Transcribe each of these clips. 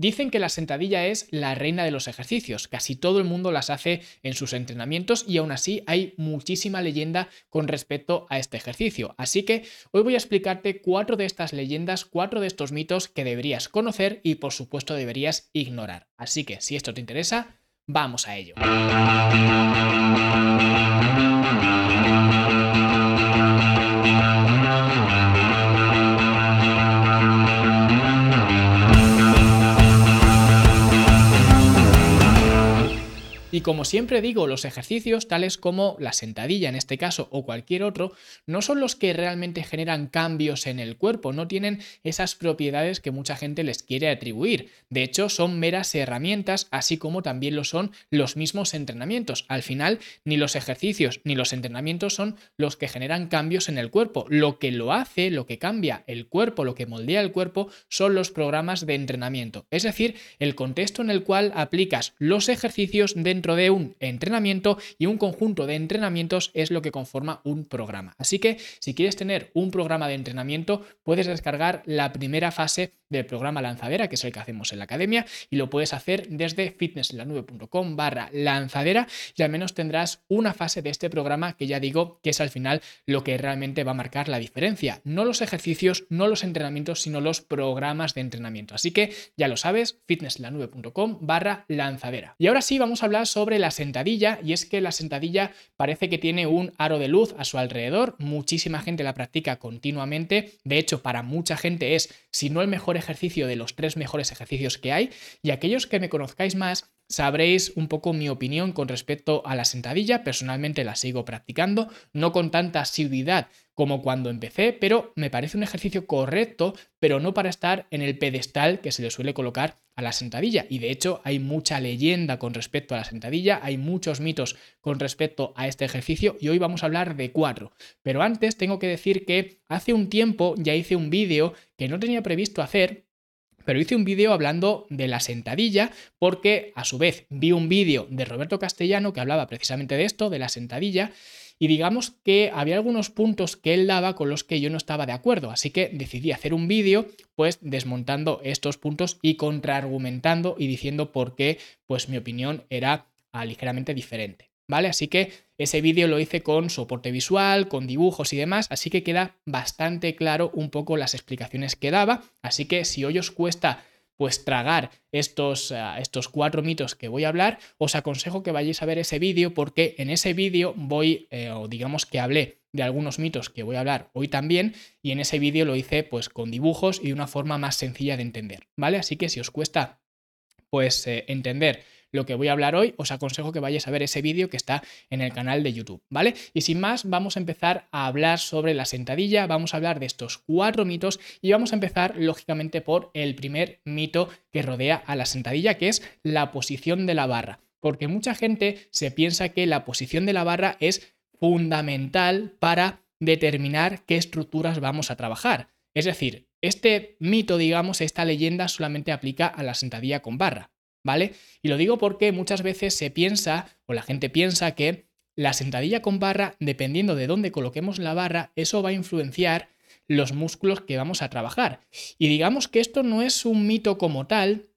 Dicen que la sentadilla es la reina de los ejercicios, casi todo el mundo las hace en sus entrenamientos y aún así hay muchísima leyenda con respecto a este ejercicio. Así que hoy voy a explicarte cuatro de estas leyendas, cuatro de estos mitos que deberías conocer y por supuesto deberías ignorar. Así que si esto te interesa, vamos a ello. Y como siempre digo, los ejercicios, tales como la sentadilla en este caso o cualquier otro, no son los que realmente generan cambios en el cuerpo, no tienen esas propiedades que mucha gente les quiere atribuir. De hecho, son meras herramientas, así como también lo son los mismos entrenamientos. Al final, ni los ejercicios ni los entrenamientos son los que generan cambios en el cuerpo. Lo que lo hace, lo que cambia el cuerpo, lo que moldea el cuerpo, son los programas de entrenamiento. Es decir, el contexto en el cual aplicas los ejercicios dentro de un entrenamiento y un conjunto de entrenamientos es lo que conforma un programa. Así que si quieres tener un programa de entrenamiento, puedes descargar la primera fase del programa lanzadera, que es el que hacemos en la academia, y lo puedes hacer desde fitnesslanube.com barra lanzadera y al menos tendrás una fase de este programa que ya digo que es al final lo que realmente va a marcar la diferencia. No los ejercicios, no los entrenamientos, sino los programas de entrenamiento. Así que ya lo sabes, fitnesslanube.com barra lanzadera. Y ahora sí vamos a hablar sobre la sentadilla y es que la sentadilla parece que tiene un aro de luz a su alrededor, muchísima gente la practica continuamente, de hecho para mucha gente es, si no el mejor ejercicio de los tres mejores ejercicios que hay. Y aquellos que me conozcáis más sabréis un poco mi opinión con respecto a la sentadilla. Personalmente la sigo practicando, no con tanta asiduidad como cuando empecé, pero me parece un ejercicio correcto, pero no para estar en el pedestal que se le suele colocar a la sentadilla. Y de hecho hay mucha leyenda con respecto a la sentadilla, hay muchos mitos con respecto a este ejercicio y hoy vamos a hablar de cuatro. Pero antes tengo que decir que hace un tiempo ya hice un vídeo que no tenía previsto hacer pero hice un vídeo hablando de la sentadilla porque a su vez vi un vídeo de Roberto Castellano que hablaba precisamente de esto, de la sentadilla, y digamos que había algunos puntos que él daba con los que yo no estaba de acuerdo, así que decidí hacer un vídeo pues desmontando estos puntos y contraargumentando y diciendo por qué pues mi opinión era ah, ligeramente diferente. ¿vale? Así que ese vídeo lo hice con soporte visual, con dibujos y demás, así que queda bastante claro un poco las explicaciones que daba, así que si hoy os cuesta pues tragar estos, eh, estos cuatro mitos que voy a hablar, os aconsejo que vayáis a ver ese vídeo porque en ese vídeo voy, eh, o digamos que hablé de algunos mitos que voy a hablar hoy también y en ese vídeo lo hice pues con dibujos y de una forma más sencilla de entender, ¿vale? Así que si os cuesta pues eh, entender lo que voy a hablar hoy, os aconsejo que vayáis a ver ese vídeo que está en el canal de YouTube, ¿vale? Y sin más, vamos a empezar a hablar sobre la sentadilla, vamos a hablar de estos cuatro mitos y vamos a empezar lógicamente por el primer mito que rodea a la sentadilla, que es la posición de la barra. Porque mucha gente se piensa que la posición de la barra es fundamental para determinar qué estructuras vamos a trabajar. Es decir, este mito, digamos, esta leyenda solamente aplica a la sentadilla con barra. ¿Vale? Y lo digo porque muchas veces se piensa, o la gente piensa que la sentadilla con barra, dependiendo de dónde coloquemos la barra, eso va a influenciar los músculos que vamos a trabajar. Y digamos que esto no es un mito como tal,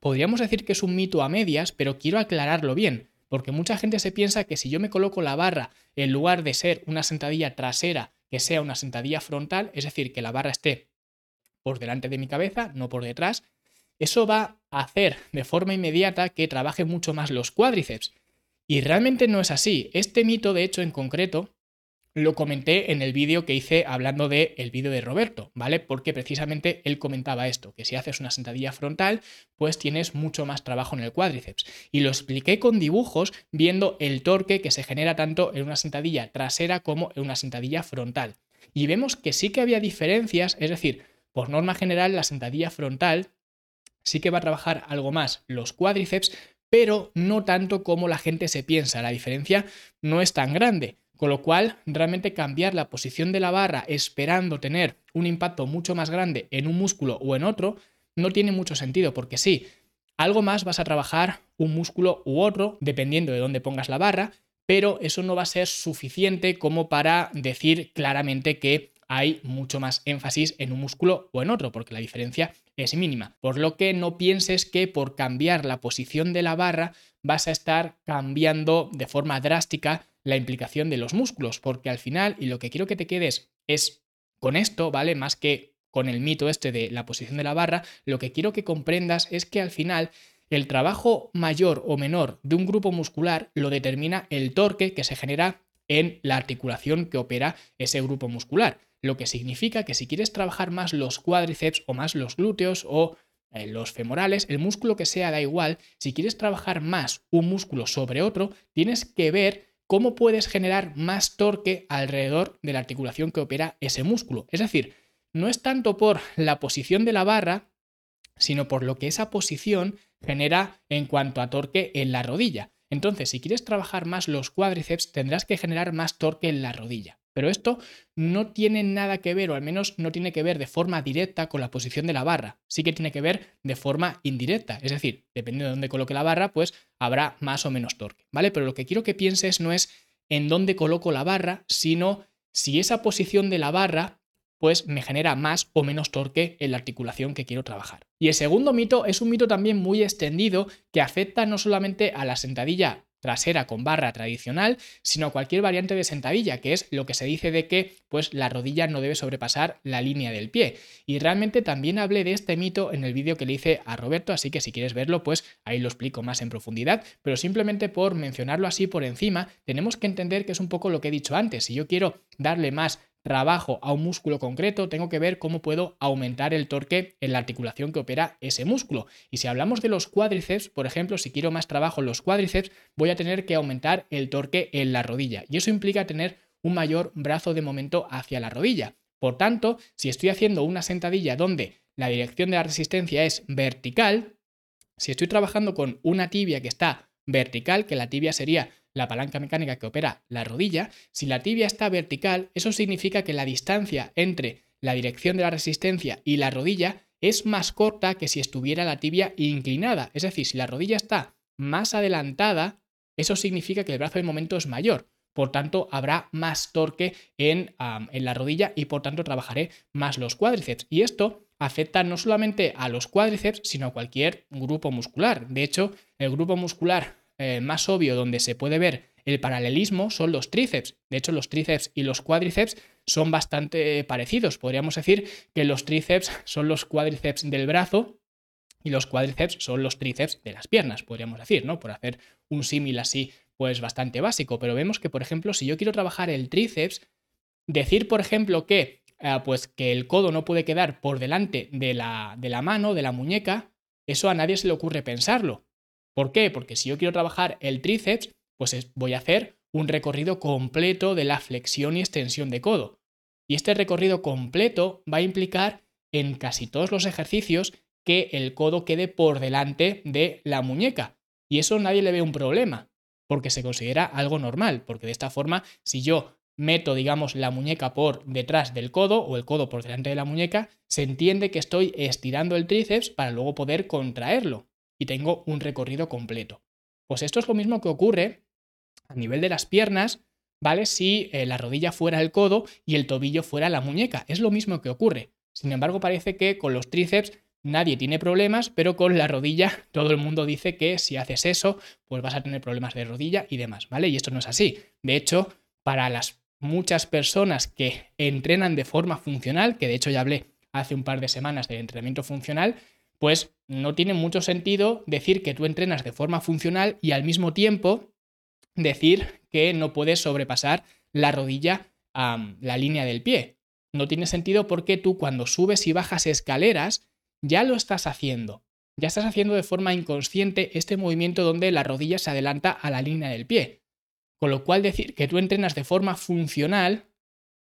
podríamos decir que es un mito a medias, pero quiero aclararlo bien, porque mucha gente se piensa que si yo me coloco la barra en lugar de ser una sentadilla trasera, que sea una sentadilla frontal, es decir, que la barra esté por delante de mi cabeza, no por detrás, eso va a hacer de forma inmediata que trabaje mucho más los cuádriceps. Y realmente no es así. Este mito, de hecho, en concreto, lo comenté en el vídeo que hice hablando del el vídeo de Roberto, ¿vale? Porque precisamente él comentaba esto, que si haces una sentadilla frontal, pues tienes mucho más trabajo en el cuádriceps. Y lo expliqué con dibujos viendo el torque que se genera tanto en una sentadilla trasera como en una sentadilla frontal. Y vemos que sí que había diferencias, es decir, por norma general la sentadilla frontal sí que va a trabajar algo más los cuádriceps, pero no tanto como la gente se piensa. La diferencia no es tan grande. Con lo cual, realmente cambiar la posición de la barra esperando tener un impacto mucho más grande en un músculo o en otro, no tiene mucho sentido, porque sí, algo más vas a trabajar un músculo u otro, dependiendo de dónde pongas la barra, pero eso no va a ser suficiente como para decir claramente que hay mucho más énfasis en un músculo o en otro, porque la diferencia es mínima. Por lo que no pienses que por cambiar la posición de la barra vas a estar cambiando de forma drástica la implicación de los músculos, porque al final, y lo que quiero que te quedes es con esto, ¿vale? Más que con el mito este de la posición de la barra, lo que quiero que comprendas es que al final el trabajo mayor o menor de un grupo muscular lo determina el torque que se genera en la articulación que opera ese grupo muscular. Lo que significa que si quieres trabajar más los cuádriceps o más los glúteos o eh, los femorales, el músculo que sea da igual, si quieres trabajar más un músculo sobre otro, tienes que ver cómo puedes generar más torque alrededor de la articulación que opera ese músculo. Es decir, no es tanto por la posición de la barra, sino por lo que esa posición genera en cuanto a torque en la rodilla. Entonces, si quieres trabajar más los cuádriceps, tendrás que generar más torque en la rodilla. Pero esto no tiene nada que ver, o al menos no tiene que ver de forma directa con la posición de la barra. Sí que tiene que ver de forma indirecta. Es decir, dependiendo de dónde coloque la barra, pues habrá más o menos torque. ¿Vale? Pero lo que quiero que pienses no es en dónde coloco la barra, sino si esa posición de la barra pues me genera más o menos torque en la articulación que quiero trabajar. Y el segundo mito es un mito también muy extendido que afecta no solamente a la sentadilla trasera con barra tradicional, sino cualquier variante de sentadilla, que es lo que se dice de que pues la rodilla no debe sobrepasar la línea del pie. Y realmente también hablé de este mito en el vídeo que le hice a Roberto, así que si quieres verlo, pues ahí lo explico más en profundidad, pero simplemente por mencionarlo así por encima, tenemos que entender que es un poco lo que he dicho antes, si yo quiero darle más trabajo a un músculo concreto, tengo que ver cómo puedo aumentar el torque en la articulación que opera ese músculo. Y si hablamos de los cuádriceps, por ejemplo, si quiero más trabajo en los cuádriceps, voy a tener que aumentar el torque en la rodilla. Y eso implica tener un mayor brazo de momento hacia la rodilla. Por tanto, si estoy haciendo una sentadilla donde la dirección de la resistencia es vertical, si estoy trabajando con una tibia que está vertical, que la tibia sería la palanca mecánica que opera la rodilla, si la tibia está vertical, eso significa que la distancia entre la dirección de la resistencia y la rodilla es más corta que si estuviera la tibia inclinada. Es decir, si la rodilla está más adelantada, eso significa que el brazo de momento es mayor. Por tanto, habrá más torque en, en la rodilla y por tanto trabajaré más los cuádriceps. Y esto afecta no solamente a los cuádriceps, sino a cualquier grupo muscular. De hecho, el grupo muscular eh, más obvio donde se puede ver el paralelismo son los tríceps. De hecho, los tríceps y los cuádriceps son bastante parecidos. Podríamos decir que los tríceps son los cuádriceps del brazo y los cuádriceps son los tríceps de las piernas, podríamos decir, ¿no? Por hacer un símil así, pues bastante básico. Pero vemos que, por ejemplo, si yo quiero trabajar el tríceps, decir, por ejemplo, que, eh, pues, que el codo no puede quedar por delante de la, de la mano, de la muñeca, eso a nadie se le ocurre pensarlo. ¿Por qué? Porque si yo quiero trabajar el tríceps, pues voy a hacer un recorrido completo de la flexión y extensión de codo. Y este recorrido completo va a implicar en casi todos los ejercicios que el codo quede por delante de la muñeca. Y eso nadie le ve un problema, porque se considera algo normal, porque de esta forma, si yo meto, digamos, la muñeca por detrás del codo o el codo por delante de la muñeca, se entiende que estoy estirando el tríceps para luego poder contraerlo y tengo un recorrido completo. Pues esto es lo mismo que ocurre a nivel de las piernas, ¿vale? Si eh, la rodilla fuera el codo y el tobillo fuera la muñeca. Es lo mismo que ocurre. Sin embargo, parece que con los tríceps nadie tiene problemas, pero con la rodilla todo el mundo dice que si haces eso, pues vas a tener problemas de rodilla y demás, ¿vale? Y esto no es así. De hecho, para las muchas personas que entrenan de forma funcional, que de hecho ya hablé hace un par de semanas de entrenamiento funcional, pues no tiene mucho sentido decir que tú entrenas de forma funcional y al mismo tiempo decir que no puedes sobrepasar la rodilla a la línea del pie. No tiene sentido porque tú cuando subes y bajas escaleras ya lo estás haciendo. Ya estás haciendo de forma inconsciente este movimiento donde la rodilla se adelanta a la línea del pie. Con lo cual decir que tú entrenas de forma funcional,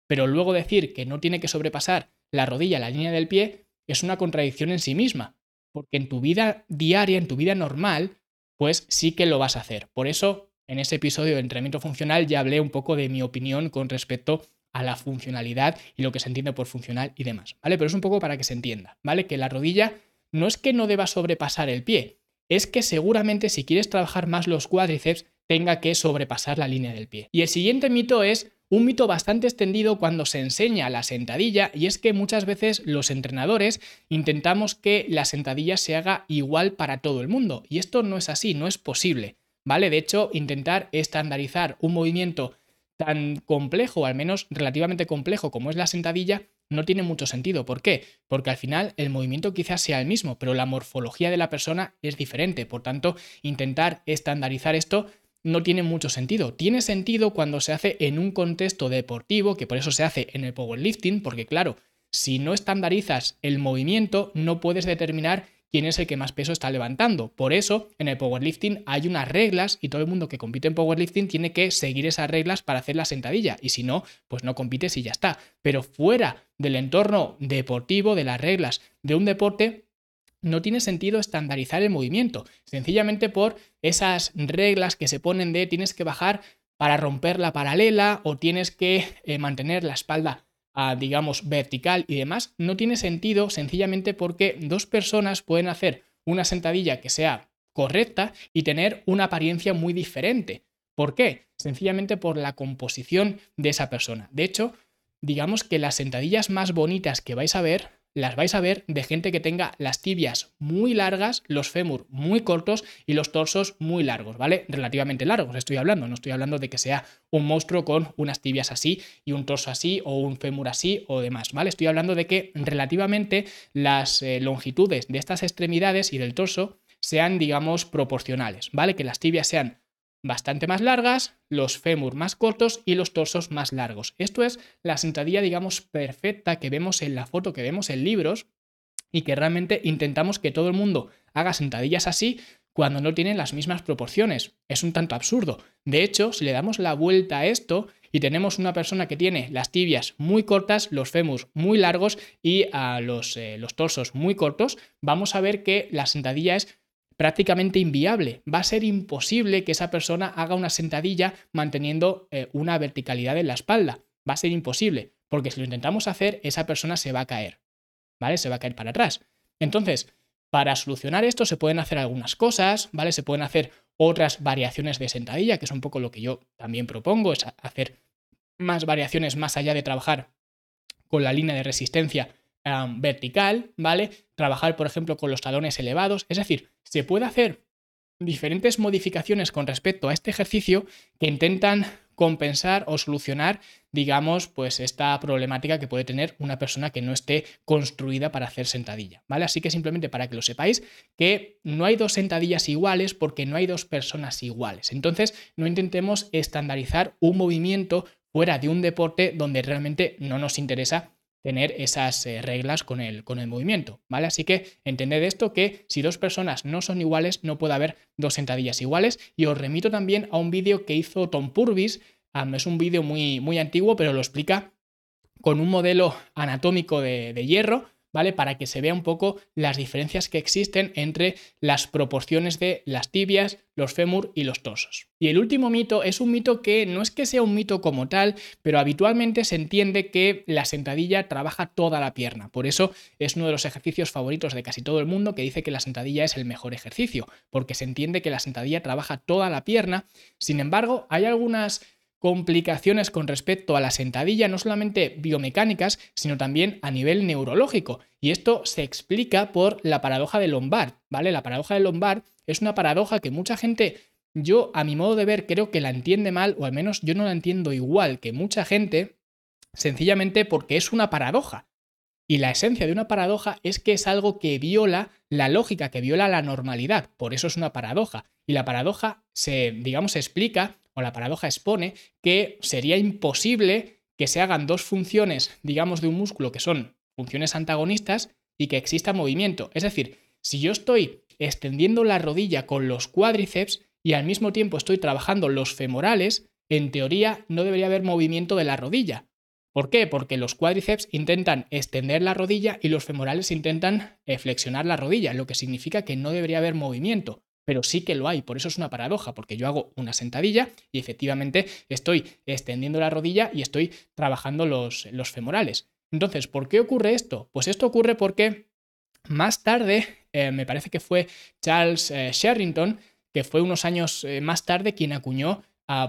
pero luego decir que no tiene que sobrepasar la rodilla la línea del pie, es una contradicción en sí misma porque en tu vida diaria, en tu vida normal, pues sí que lo vas a hacer. Por eso, en ese episodio de entrenamiento funcional ya hablé un poco de mi opinión con respecto a la funcionalidad y lo que se entiende por funcional y demás, ¿vale? Pero es un poco para que se entienda, ¿vale? Que la rodilla no es que no deba sobrepasar el pie, es que seguramente si quieres trabajar más los cuádriceps tenga que sobrepasar la línea del pie. Y el siguiente mito es un mito bastante extendido cuando se enseña la sentadilla y es que muchas veces los entrenadores intentamos que la sentadilla se haga igual para todo el mundo y esto no es así, no es posible, ¿vale? De hecho, intentar estandarizar un movimiento tan complejo, al menos relativamente complejo como es la sentadilla, no tiene mucho sentido. ¿Por qué? Porque al final el movimiento quizás sea el mismo, pero la morfología de la persona es diferente. Por tanto, intentar estandarizar esto no tiene mucho sentido. Tiene sentido cuando se hace en un contexto deportivo, que por eso se hace en el powerlifting, porque claro, si no estandarizas el movimiento, no puedes determinar quién es el que más peso está levantando. Por eso, en el powerlifting hay unas reglas y todo el mundo que compite en powerlifting tiene que seguir esas reglas para hacer la sentadilla. Y si no, pues no compites y ya está. Pero fuera del entorno deportivo, de las reglas de un deporte, no tiene sentido estandarizar el movimiento, sencillamente por esas reglas que se ponen de tienes que bajar para romper la paralela o tienes que eh, mantener la espalda, ah, digamos, vertical y demás, no tiene sentido sencillamente porque dos personas pueden hacer una sentadilla que sea correcta y tener una apariencia muy diferente. ¿Por qué? Sencillamente por la composición de esa persona. De hecho, digamos que las sentadillas más bonitas que vais a ver las vais a ver de gente que tenga las tibias muy largas, los fémur muy cortos y los torsos muy largos, ¿vale? Relativamente largos estoy hablando, no estoy hablando de que sea un monstruo con unas tibias así y un torso así o un fémur así o demás, ¿vale? Estoy hablando de que relativamente las eh, longitudes de estas extremidades y del torso sean, digamos, proporcionales, ¿vale? Que las tibias sean bastante más largas, los fémur más cortos y los torsos más largos. Esto es la sentadilla, digamos, perfecta que vemos en la foto, que vemos en libros y que realmente intentamos que todo el mundo haga sentadillas así cuando no tienen las mismas proporciones. Es un tanto absurdo. De hecho, si le damos la vuelta a esto y tenemos una persona que tiene las tibias muy cortas, los fémurs muy largos y a los, eh, los torsos muy cortos, vamos a ver que la sentadilla es prácticamente inviable. Va a ser imposible que esa persona haga una sentadilla manteniendo eh, una verticalidad en la espalda. Va a ser imposible, porque si lo intentamos hacer, esa persona se va a caer. ¿Vale? Se va a caer para atrás. Entonces, para solucionar esto se pueden hacer algunas cosas, ¿vale? Se pueden hacer otras variaciones de sentadilla, que es un poco lo que yo también propongo, es hacer más variaciones más allá de trabajar con la línea de resistencia vertical, ¿vale? Trabajar, por ejemplo, con los talones elevados. Es decir, se puede hacer diferentes modificaciones con respecto a este ejercicio que intentan compensar o solucionar, digamos, pues esta problemática que puede tener una persona que no esté construida para hacer sentadilla, ¿vale? Así que simplemente para que lo sepáis que no hay dos sentadillas iguales porque no hay dos personas iguales. Entonces, no intentemos estandarizar un movimiento fuera de un deporte donde realmente no nos interesa tener esas eh, reglas con el, con el movimiento, ¿vale? Así que entended esto que si dos personas no son iguales, no puede haber dos sentadillas iguales. Y os remito también a un vídeo que hizo Tom Purvis, es un vídeo muy, muy antiguo, pero lo explica con un modelo anatómico de, de hierro, ¿vale? Para que se vea un poco las diferencias que existen entre las proporciones de las tibias, los fémur y los torsos. Y el último mito es un mito que no es que sea un mito como tal, pero habitualmente se entiende que la sentadilla trabaja toda la pierna. Por eso es uno de los ejercicios favoritos de casi todo el mundo que dice que la sentadilla es el mejor ejercicio, porque se entiende que la sentadilla trabaja toda la pierna. Sin embargo, hay algunas complicaciones con respecto a la sentadilla, no solamente biomecánicas, sino también a nivel neurológico. Y esto se explica por la paradoja de Lombard, ¿vale? La paradoja de Lombard es una paradoja que mucha gente, yo a mi modo de ver, creo que la entiende mal, o al menos yo no la entiendo igual que mucha gente, sencillamente porque es una paradoja. Y la esencia de una paradoja es que es algo que viola la lógica, que viola la normalidad. Por eso es una paradoja. Y la paradoja se, digamos, explica la paradoja expone que sería imposible que se hagan dos funciones, digamos, de un músculo que son funciones antagonistas y que exista movimiento. Es decir, si yo estoy extendiendo la rodilla con los cuádriceps y al mismo tiempo estoy trabajando los femorales, en teoría no debería haber movimiento de la rodilla. ¿Por qué? Porque los cuádriceps intentan extender la rodilla y los femorales intentan eh, flexionar la rodilla, lo que significa que no debería haber movimiento pero sí que lo hay. Por eso es una paradoja, porque yo hago una sentadilla y efectivamente estoy extendiendo la rodilla y estoy trabajando los, los femorales. Entonces, ¿por qué ocurre esto? Pues esto ocurre porque más tarde, eh, me parece que fue Charles eh, Sherrington, que fue unos años eh, más tarde quien acuñó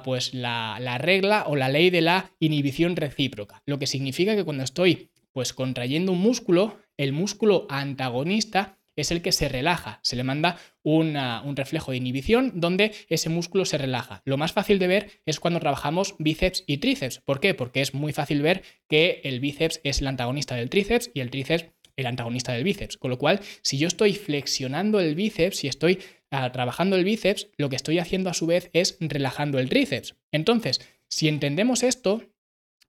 pues la, la regla o la ley de la inhibición recíproca, lo que significa que cuando estoy pues contrayendo un músculo, el músculo antagonista es el que se relaja, se le manda un reflejo de inhibición donde ese músculo se relaja. Lo más fácil de ver es cuando trabajamos bíceps y tríceps. ¿Por qué? Porque es muy fácil ver que el bíceps es el antagonista del tríceps y el tríceps el antagonista del bíceps. Con lo cual, si yo estoy flexionando el bíceps, si estoy ah, trabajando el bíceps, lo que estoy haciendo a su vez es relajando el tríceps. Entonces, si entendemos esto,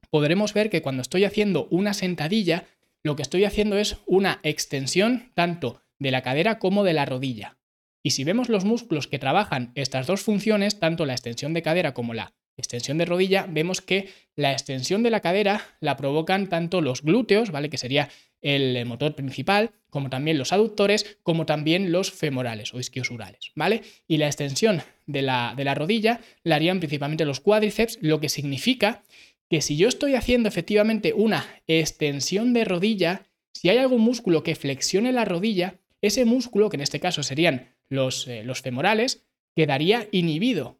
podremos ver que cuando estoy haciendo una sentadilla, lo que estoy haciendo es una extensión tanto de la cadera como de la rodilla. Y si vemos los músculos que trabajan estas dos funciones, tanto la extensión de cadera como la extensión de rodilla, vemos que la extensión de la cadera la provocan tanto los glúteos, ¿vale? Que sería el motor principal, como también los aductores, como también los femorales o isquiosurales, ¿vale? Y la extensión de la, de la rodilla la harían principalmente los cuádriceps, lo que significa que si yo estoy haciendo efectivamente una extensión de rodilla, si hay algún músculo que flexione la rodilla, ese músculo, que en este caso serían los, eh, los femorales, quedaría inhibido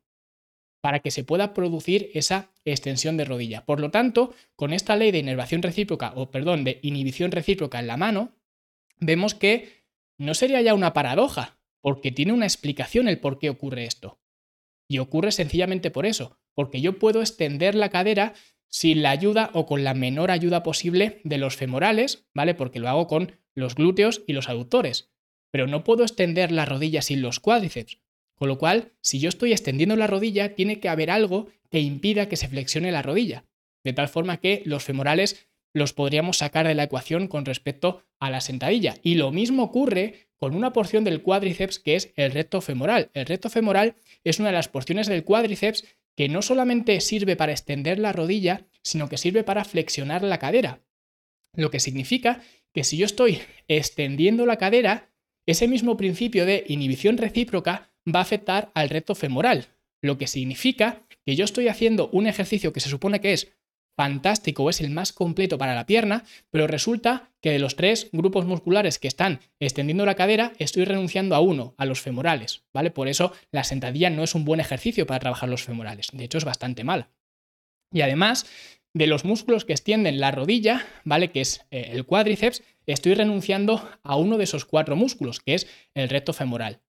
para que se pueda producir esa extensión de rodilla. Por lo tanto, con esta ley de inervación recíproca, o perdón, de inhibición recíproca en la mano, vemos que no sería ya una paradoja, porque tiene una explicación el por qué ocurre esto. Y ocurre sencillamente por eso, porque yo puedo extender la cadera sin la ayuda o con la menor ayuda posible de los femorales, ¿vale? Porque lo hago con los glúteos y los aductores. Pero no puedo extender la rodilla sin los cuádriceps. Con lo cual, si yo estoy extendiendo la rodilla, tiene que haber algo que impida que se flexione la rodilla. De tal forma que los femorales los podríamos sacar de la ecuación con respecto a la sentadilla. Y lo mismo ocurre con una porción del cuádriceps que es el recto femoral. El recto femoral es una de las porciones del cuádriceps que no solamente sirve para extender la rodilla, sino que sirve para flexionar la cadera. Lo que significa que si yo estoy extendiendo la cadera, ese mismo principio de inhibición recíproca va a afectar al recto femoral, lo que significa que yo estoy haciendo un ejercicio que se supone que es fantástico es el más completo para la pierna, pero resulta que de los tres grupos musculares que están extendiendo la cadera, estoy renunciando a uno, a los femorales, ¿vale? Por eso la sentadilla no es un buen ejercicio para trabajar los femorales, de hecho es bastante mal. Y además, de los músculos que extienden la rodilla, ¿vale? Que es eh, el cuádriceps, estoy renunciando a uno de esos cuatro músculos, que es el recto femoral.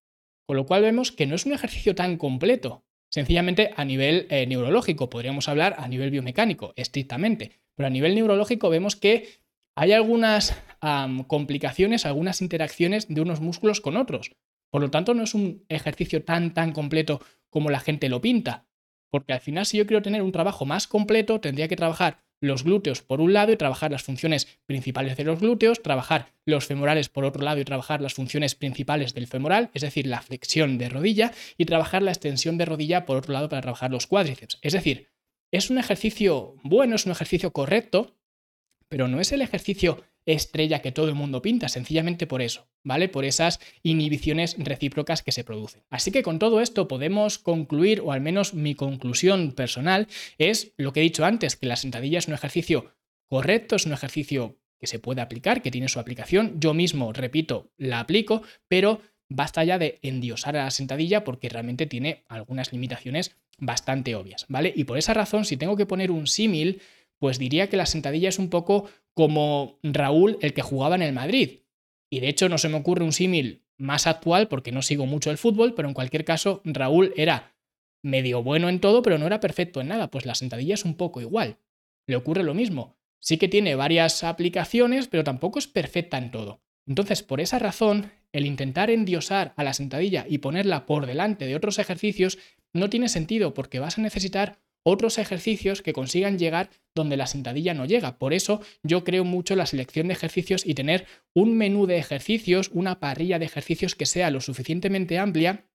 Con lo cual vemos que no es un ejercicio tan completo, Sencillamente a nivel eh, neurológico, podríamos hablar a nivel biomecánico, estrictamente, pero a nivel neurológico vemos que hay algunas complicaciones, algunas interacciones de unos músculos con otros. Por lo tanto, no es un ejercicio tan, tan completo como la gente lo pinta. Porque al final, si yo quiero tener un trabajo más completo, tendría que trabajar los glúteos por un lado y trabajar las funciones principales de los glúteos, trabajar los femorales por otro lado y trabajar las funciones principales del femoral, es decir, la flexión de rodilla, y trabajar la extensión de rodilla por otro lado para trabajar los cuádriceps. Es decir, es un ejercicio bueno, es un ejercicio correcto, pero no es el ejercicio estrella que todo el mundo pinta, sencillamente por eso, ¿vale? Por esas inhibiciones recíprocas que se producen. Así que con todo esto podemos concluir, o al menos mi conclusión personal, es lo que he dicho antes, que la sentadilla es un ejercicio correcto, es un ejercicio que se puede aplicar, que tiene su aplicación. Yo mismo, repito, la aplico, pero basta ya de endiosar a la sentadilla porque realmente tiene algunas limitaciones bastante obvias, ¿vale? Y por esa razón, si tengo que poner un símil, pues diría que la sentadilla es un poco como Raúl, el que jugaba en el Madrid. Y de hecho no se me ocurre un símil más actual porque no sigo mucho el fútbol, pero en cualquier caso Raúl era medio bueno en todo, pero no era perfecto en nada. Pues la sentadilla es un poco igual. Le ocurre lo mismo. Sí que tiene varias aplicaciones, pero tampoco es perfecta en todo. Entonces, por esa razón, el intentar endiosar a la sentadilla y ponerla por delante de otros ejercicios no tiene sentido porque vas a necesitar otros ejercicios que consigan llegar donde la sentadilla no llega. Por eso yo creo mucho la selección de ejercicios y tener un menú de ejercicios, una parrilla de ejercicios que sea lo suficientemente amplia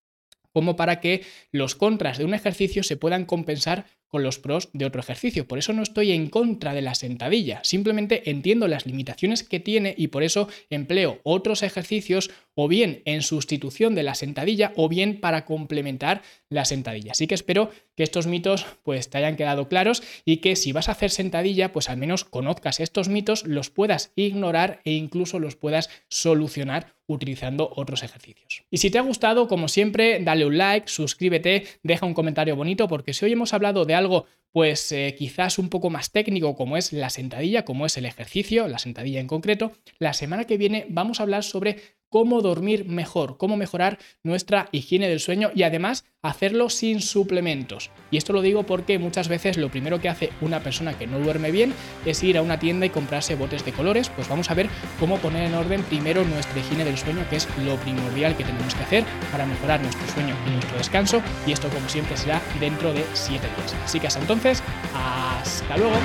como para que los contras de un ejercicio se puedan compensar con los pros de otro ejercicio. Por eso no estoy en contra de la sentadilla, simplemente entiendo las limitaciones que tiene y por eso empleo otros ejercicios o bien en sustitución de la sentadilla o bien para complementar la sentadilla. Así que espero que estos mitos pues te hayan quedado claros y que si vas a hacer sentadilla pues al menos conozcas estos mitos, los puedas ignorar e incluso los puedas solucionar utilizando otros ejercicios. Y si te ha gustado, como siempre, dale un like, suscríbete, deja un comentario bonito, porque si hoy hemos hablado de algo pues eh, quizás un poco más técnico como es la sentadilla, como es el ejercicio, la sentadilla en concreto, la semana que viene vamos a hablar sobre cómo dormir mejor, cómo mejorar nuestra higiene del sueño y además hacerlo sin suplementos. Y esto lo digo porque muchas veces lo primero que hace una persona que no duerme bien es ir a una tienda y comprarse botes de colores. Pues vamos a ver cómo poner en orden primero nuestra higiene del sueño, que es lo primordial que tenemos que hacer para mejorar nuestro sueño y nuestro descanso. Y esto como siempre será dentro de 7 días. Así que hasta entonces, hasta luego.